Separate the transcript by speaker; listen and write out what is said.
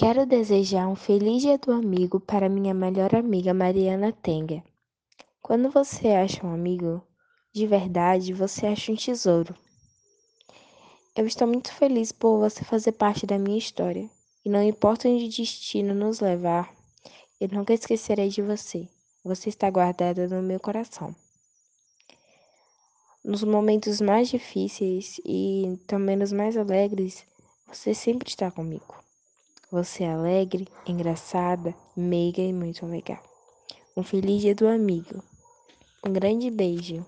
Speaker 1: Quero desejar um feliz dia do amigo para minha melhor amiga Mariana Tenga. Quando você acha um amigo, de verdade, você acha um tesouro. Eu estou muito feliz por você fazer parte da minha história. E não importa onde o destino nos levar, eu nunca esquecerei de você. Você está guardada no meu coração. Nos momentos mais difíceis e também nos mais alegres, você sempre está comigo. Você é alegre, engraçada, meiga e muito legal. Um feliz dia do amigo. Um grande beijo.